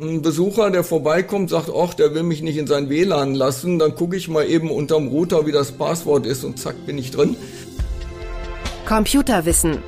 ein Besucher, der vorbeikommt, sagt, ach, der will mich nicht in sein WLAN lassen, dann gucke ich mal eben unterm Router, wie das Passwort ist und zack, bin ich drin. Computerwissen.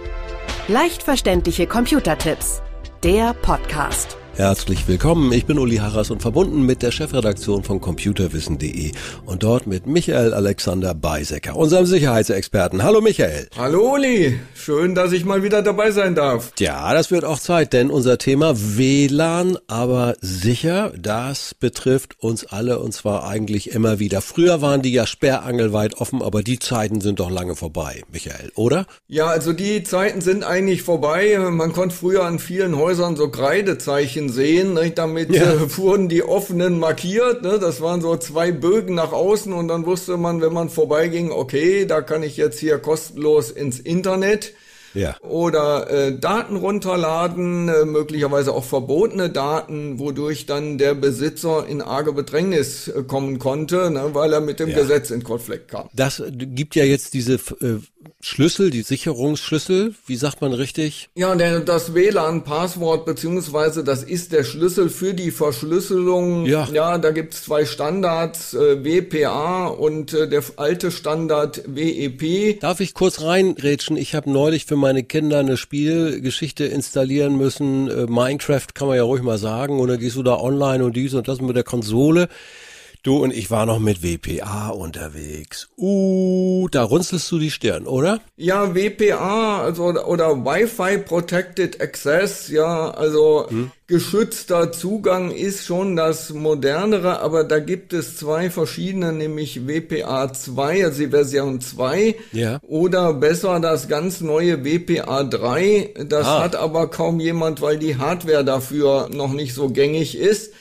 Leicht verständliche Computertipps. Der Podcast. Herzlich willkommen, ich bin Uli Harras und verbunden mit der Chefredaktion von computerwissen.de und dort mit Michael Alexander Beisecker, unserem Sicherheitsexperten. Hallo Michael. Hallo Uli, schön, dass ich mal wieder dabei sein darf. Ja, das wird auch Zeit, denn unser Thema WLAN, aber sicher, das betrifft uns alle und zwar eigentlich immer wieder. Früher waren die ja sperrangelweit offen, aber die Zeiten sind doch lange vorbei, Michael, oder? Ja, also die Zeiten sind eigentlich vorbei. Man konnte früher an vielen Häusern so Kreidezeichen Bögen sehen. Nicht? Damit ja. äh, wurden die offenen markiert. Ne? Das waren so zwei Bögen nach außen und dann wusste man, wenn man vorbeiging, okay, da kann ich jetzt hier kostenlos ins Internet. Ja. Oder äh, Daten runterladen, äh, möglicherweise auch verbotene Daten, wodurch dann der Besitzer in arge Bedrängnis äh, kommen konnte, ne, weil er mit dem ja. Gesetz in Konflikt kam. Das gibt ja jetzt diese äh, Schlüssel, die Sicherungsschlüssel, wie sagt man richtig? Ja, denn das WLAN-Passwort beziehungsweise das ist der Schlüssel für die Verschlüsselung. Ja, ja da gibt's zwei Standards, äh, WPA und äh, der alte Standard WEP. Darf ich kurz reinrätschen? Ich habe neulich für meine Kinder eine Spielgeschichte installieren müssen. Äh, Minecraft kann man ja ruhig mal sagen. Und dann gehst du da online und dies und das mit der Konsole. Du und ich war noch mit WPA unterwegs. Uh, da runzelst du die Stirn, oder? Ja, WPA, also oder Wi-Fi Protected Access, ja, also hm? geschützter Zugang ist schon das modernere, aber da gibt es zwei verschiedene, nämlich WPA 2, also die Version 2, ja. oder besser das ganz neue WPA 3. Das ah. hat aber kaum jemand, weil die Hardware dafür noch nicht so gängig ist.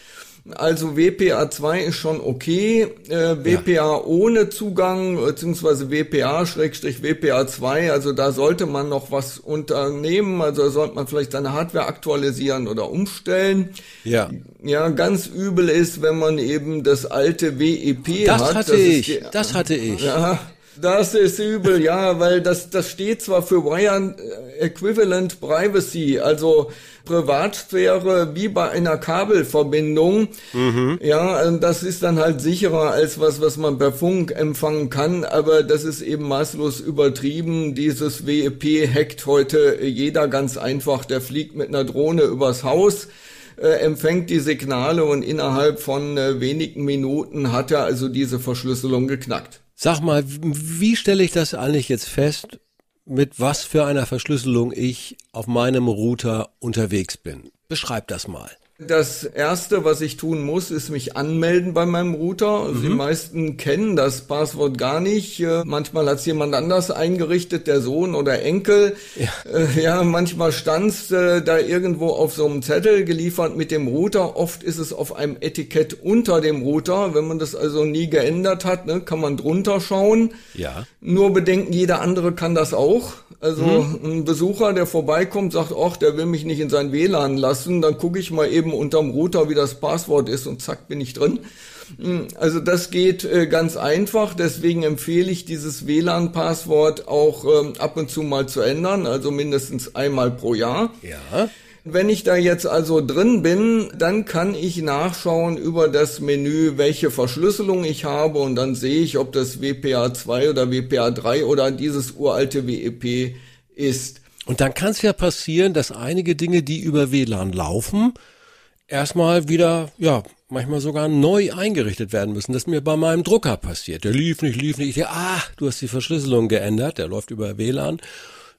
Also WPA 2 ist schon okay. Äh, WPA ja. ohne Zugang, beziehungsweise WPA-WPA 2, also da sollte man noch was unternehmen. Also sollte man vielleicht seine Hardware aktualisieren oder umstellen. Ja. Ja, ganz übel ist, wenn man eben das alte WEP das hat. Hatte das ich, die, das hatte ich. Ja. Das ist übel, ja, weil das, das steht zwar für Wire Equivalent Privacy, also Privatsphäre wie bei einer Kabelverbindung. Mhm. Ja, das ist dann halt sicherer als was, was man per Funk empfangen kann, aber das ist eben maßlos übertrieben. Dieses WEP hackt heute jeder ganz einfach, der fliegt mit einer Drohne übers Haus äh, empfängt die Signale und innerhalb von äh, wenigen Minuten hat er also diese Verschlüsselung geknackt. Sag mal, wie stelle ich das eigentlich jetzt fest, mit was für einer Verschlüsselung ich auf meinem Router unterwegs bin? Beschreib das mal. Das erste, was ich tun muss, ist mich anmelden bei meinem Router. Also mhm. Die meisten kennen das Passwort gar nicht. Äh, manchmal hat es jemand anders eingerichtet, der Sohn oder Enkel. Ja, äh, ja manchmal stand's äh, da irgendwo auf so einem Zettel geliefert mit dem Router. Oft ist es auf einem Etikett unter dem Router. Wenn man das also nie geändert hat, ne, kann man drunter schauen. Ja. Nur bedenken, jeder andere kann das auch. Also mhm. ein Besucher, der vorbeikommt, sagt, ach, der will mich nicht in sein WLAN lassen, dann gucke ich mal eben unterm Router, wie das Passwort ist und zack, bin ich drin. Hm, also das geht äh, ganz einfach, deswegen empfehle ich dieses WLAN-Passwort auch ähm, ab und zu mal zu ändern, also mindestens einmal pro Jahr. Ja. Wenn ich da jetzt also drin bin, dann kann ich nachschauen über das Menü, welche Verschlüsselung ich habe und dann sehe ich, ob das WPA 2 oder WPA 3 oder dieses uralte WEP ist. Und dann kann es ja passieren, dass einige Dinge, die über WLAN laufen, erstmal wieder, ja, manchmal sogar neu eingerichtet werden müssen. Das ist mir bei meinem Drucker passiert. Der lief nicht, lief nicht. Ich dachte, ah, du hast die Verschlüsselung geändert, der läuft über WLAN.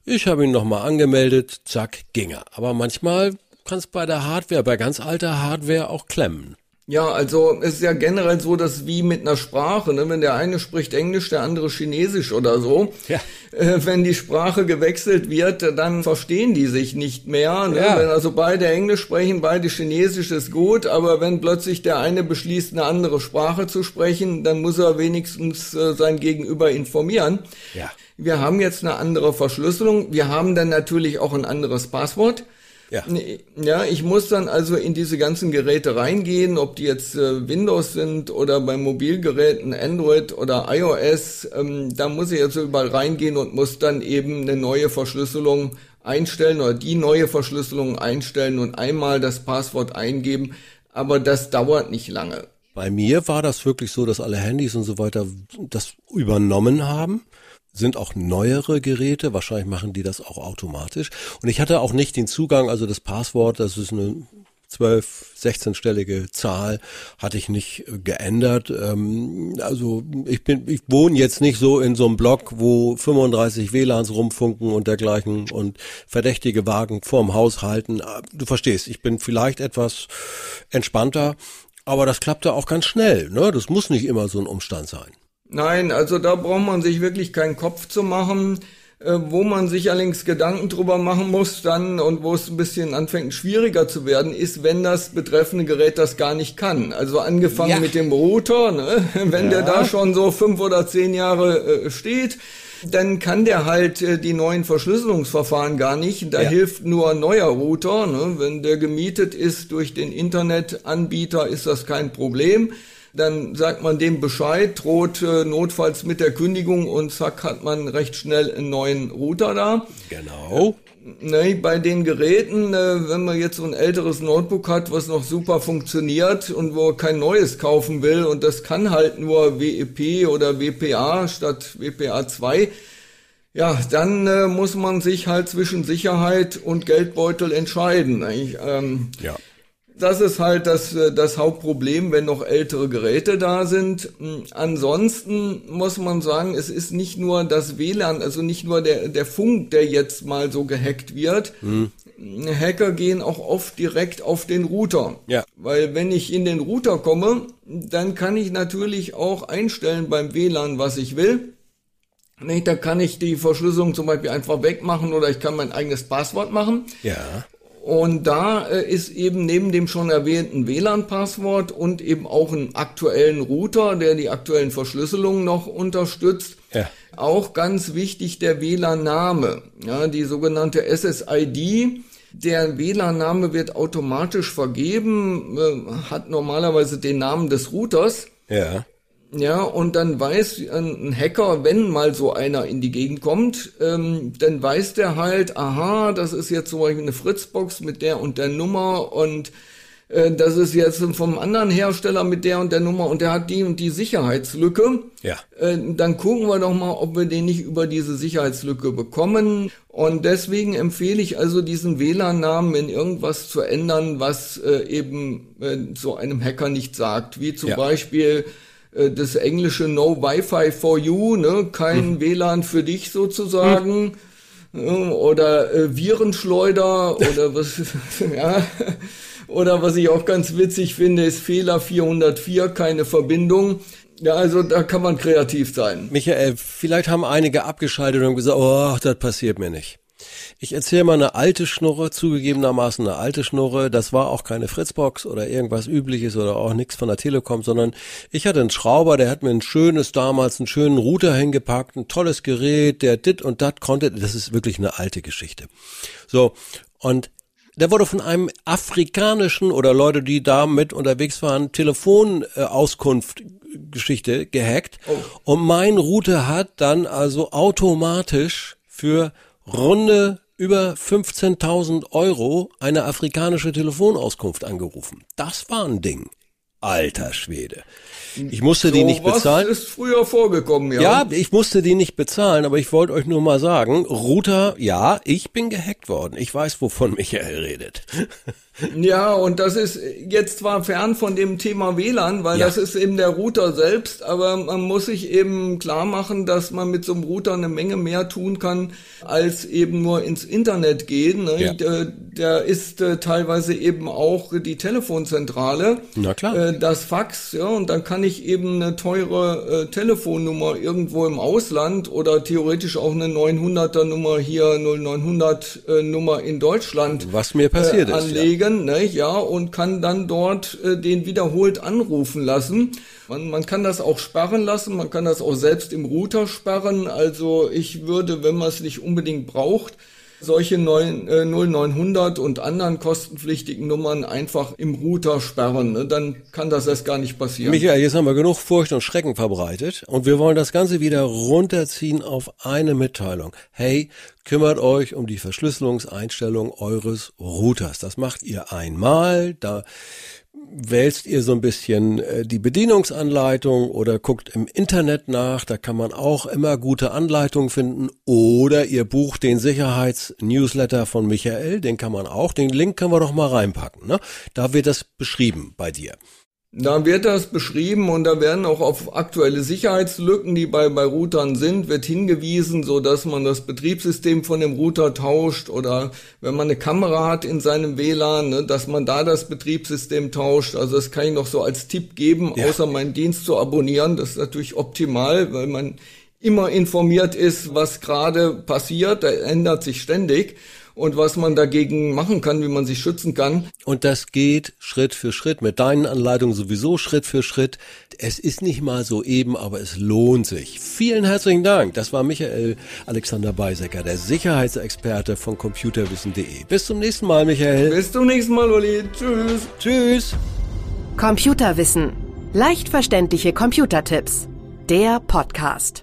Ich habe ihn nochmal angemeldet, zack, ging er. Aber manchmal kann es bei der Hardware, bei ganz alter Hardware auch klemmen. Ja, also es ist ja generell so, dass wie mit einer Sprache, ne? wenn der eine spricht Englisch, der andere Chinesisch oder so, ja. äh, wenn die Sprache gewechselt wird, dann verstehen die sich nicht mehr. Ne? Ja. Wenn also beide Englisch sprechen, beide Chinesisch ist gut, aber wenn plötzlich der eine beschließt, eine andere Sprache zu sprechen, dann muss er wenigstens äh, sein Gegenüber informieren. Ja. Wir haben jetzt eine andere Verschlüsselung. Wir haben dann natürlich auch ein anderes Passwort. Ja. ja, ich muss dann also in diese ganzen Geräte reingehen, ob die jetzt äh, Windows sind oder bei Mobilgeräten Android oder iOS. Ähm, da muss ich also überall reingehen und muss dann eben eine neue Verschlüsselung einstellen oder die neue Verschlüsselung einstellen und einmal das Passwort eingeben. aber das dauert nicht lange. Bei mir war das wirklich so, dass alle Handys und so weiter das übernommen haben. Sind auch neuere Geräte, wahrscheinlich machen die das auch automatisch. Und ich hatte auch nicht den Zugang, also das Passwort, das ist eine 12, 16-stellige Zahl hatte ich nicht äh, geändert. Ähm, also ich bin, ich wohne jetzt nicht so in so einem Block, wo 35 WLANs rumfunken und dergleichen und verdächtige Wagen vorm Haus halten. Äh, du verstehst, ich bin vielleicht etwas entspannter, aber das klappte auch ganz schnell. Ne? Das muss nicht immer so ein Umstand sein. Nein, also da braucht man sich wirklich keinen Kopf zu machen. Äh, wo man sich allerdings Gedanken drüber machen muss dann und wo es ein bisschen anfängt schwieriger zu werden, ist, wenn das betreffende Gerät das gar nicht kann. Also angefangen ja. mit dem Router, ne? wenn ja. der da schon so fünf oder zehn Jahre äh, steht, dann kann der halt äh, die neuen Verschlüsselungsverfahren gar nicht. Da ja. hilft nur ein neuer Router. Ne? Wenn der gemietet ist durch den Internetanbieter, ist das kein Problem dann sagt man dem Bescheid, droht äh, notfalls mit der Kündigung und zack hat man recht schnell einen neuen Router da. Genau. Ne, bei den Geräten, äh, wenn man jetzt so ein älteres Notebook hat, was noch super funktioniert und wo kein neues kaufen will und das kann halt nur WEP oder WPA statt WPA 2, ja, dann äh, muss man sich halt zwischen Sicherheit und Geldbeutel entscheiden. Ähm, ja das ist halt das, äh, das Hauptproblem, wenn noch ältere Geräte da sind. Hm, ansonsten muss man sagen, es ist nicht nur das WLAN, also nicht nur der, der Funk, der jetzt mal so gehackt wird. Hm. Hacker gehen auch oft direkt auf den Router. Ja. Weil wenn ich in den Router komme, dann kann ich natürlich auch einstellen beim WLAN, was ich will. Da kann ich die Verschlüsselung zum Beispiel einfach wegmachen oder ich kann mein eigenes Passwort machen. Ja. Und da äh, ist eben neben dem schon erwähnten WLAN-Passwort und eben auch einen aktuellen Router, der die aktuellen Verschlüsselungen noch unterstützt, ja. auch ganz wichtig der WLAN-Name, ja, die sogenannte SSID. Der WLAN-Name wird automatisch vergeben, äh, hat normalerweise den Namen des Routers. Ja. Ja, und dann weiß ein Hacker, wenn mal so einer in die Gegend kommt, ähm, dann weiß der halt, aha, das ist jetzt zum Beispiel eine Fritzbox mit der und der Nummer und äh, das ist jetzt vom anderen Hersteller mit der und der Nummer und der hat die und die Sicherheitslücke. Ja. Äh, dann gucken wir doch mal, ob wir den nicht über diese Sicherheitslücke bekommen. Und deswegen empfehle ich also diesen WLAN-Namen in irgendwas zu ändern, was äh, eben äh, so einem Hacker nicht sagt. Wie zum ja. Beispiel das englische No Wi-Fi for you, ne? kein hm. WLAN für dich sozusagen. Hm. Oder äh, Virenschleuder oder was, ja. Oder was ich auch ganz witzig finde, ist Fehler 404, keine Verbindung. Ja, also da kann man kreativ sein. Michael, vielleicht haben einige abgeschaltet und gesagt, oh, das passiert mir nicht. Ich erzähle mal eine alte Schnurre, zugegebenermaßen eine alte Schnurre. Das war auch keine Fritzbox oder irgendwas übliches oder auch nichts von der Telekom, sondern ich hatte einen Schrauber, der hat mir ein schönes, damals einen schönen Router hingepackt, ein tolles Gerät, der dit und dat konnte. Das ist wirklich eine alte Geschichte. So. Und der wurde von einem afrikanischen oder Leute, die da mit unterwegs waren, Telefonauskunft Geschichte gehackt. Oh. Und mein Router hat dann also automatisch für runde über 15.000 Euro eine afrikanische Telefonauskunft angerufen. Das war ein Ding. Alter Schwede. Ich musste so die nicht bezahlen. Das ist früher vorgekommen, ja. Ja, ich musste die nicht bezahlen, aber ich wollte euch nur mal sagen, Router, ja, ich bin gehackt worden. Ich weiß, wovon Michael redet. Ja, und das ist jetzt zwar fern von dem Thema WLAN, weil ja. das ist eben der Router selbst, aber man muss sich eben klar machen, dass man mit so einem Router eine Menge mehr tun kann, als eben nur ins Internet gehen. Ne? Ja. Der, der, ist äh, teilweise eben auch die Telefonzentrale, Na klar. Äh, das Fax, ja, und dann kann ich eben eine teure äh, Telefonnummer irgendwo im Ausland oder theoretisch auch eine 900er Nummer hier 0900 äh, Nummer in Deutschland was mir passiert äh, anlegen. Ist, ja ne, ja, und kann dann dort äh, den wiederholt anrufen lassen. Man, man kann das auch sperren lassen, man kann das auch selbst im Router sperren. Also ich würde, wenn man es nicht unbedingt braucht, solche 9, äh, 0900 und anderen kostenpflichtigen Nummern einfach im Router sperren. Ne? Dann kann das erst gar nicht passieren. Michael, jetzt haben wir genug Furcht und Schrecken verbreitet und wir wollen das Ganze wieder runterziehen auf eine Mitteilung. Hey, kümmert euch um die Verschlüsselungseinstellung eures Routers. Das macht ihr einmal. Da wälzt ihr so ein bisschen äh, die Bedienungsanleitung oder guckt im Internet nach, da kann man auch immer gute Anleitungen finden oder ihr bucht den Sicherheitsnewsletter von Michael, den kann man auch, den Link können wir doch mal reinpacken, ne? Da wird das beschrieben bei dir. Da wird das beschrieben und da werden auch auf aktuelle Sicherheitslücken, die bei, bei Routern sind, wird hingewiesen, so dass man das Betriebssystem von dem Router tauscht oder wenn man eine Kamera hat in seinem WLAN, ne, dass man da das Betriebssystem tauscht. Also das kann ich noch so als Tipp geben, ja. außer meinen Dienst zu abonnieren. Das ist natürlich optimal, weil man immer informiert ist, was gerade passiert. Da ändert sich ständig und was man dagegen machen kann, wie man sich schützen kann. Und das geht Schritt für Schritt, mit deinen Anleitungen sowieso Schritt für Schritt. Es ist nicht mal so eben, aber es lohnt sich. Vielen herzlichen Dank. Das war Michael Alexander Beisecker, der Sicherheitsexperte von computerwissen.de. Bis zum nächsten Mal, Michael. Bis zum nächsten Mal, Uli. Tschüss. Tschüss. Computerwissen. Leicht verständliche Computertipps. Der Podcast.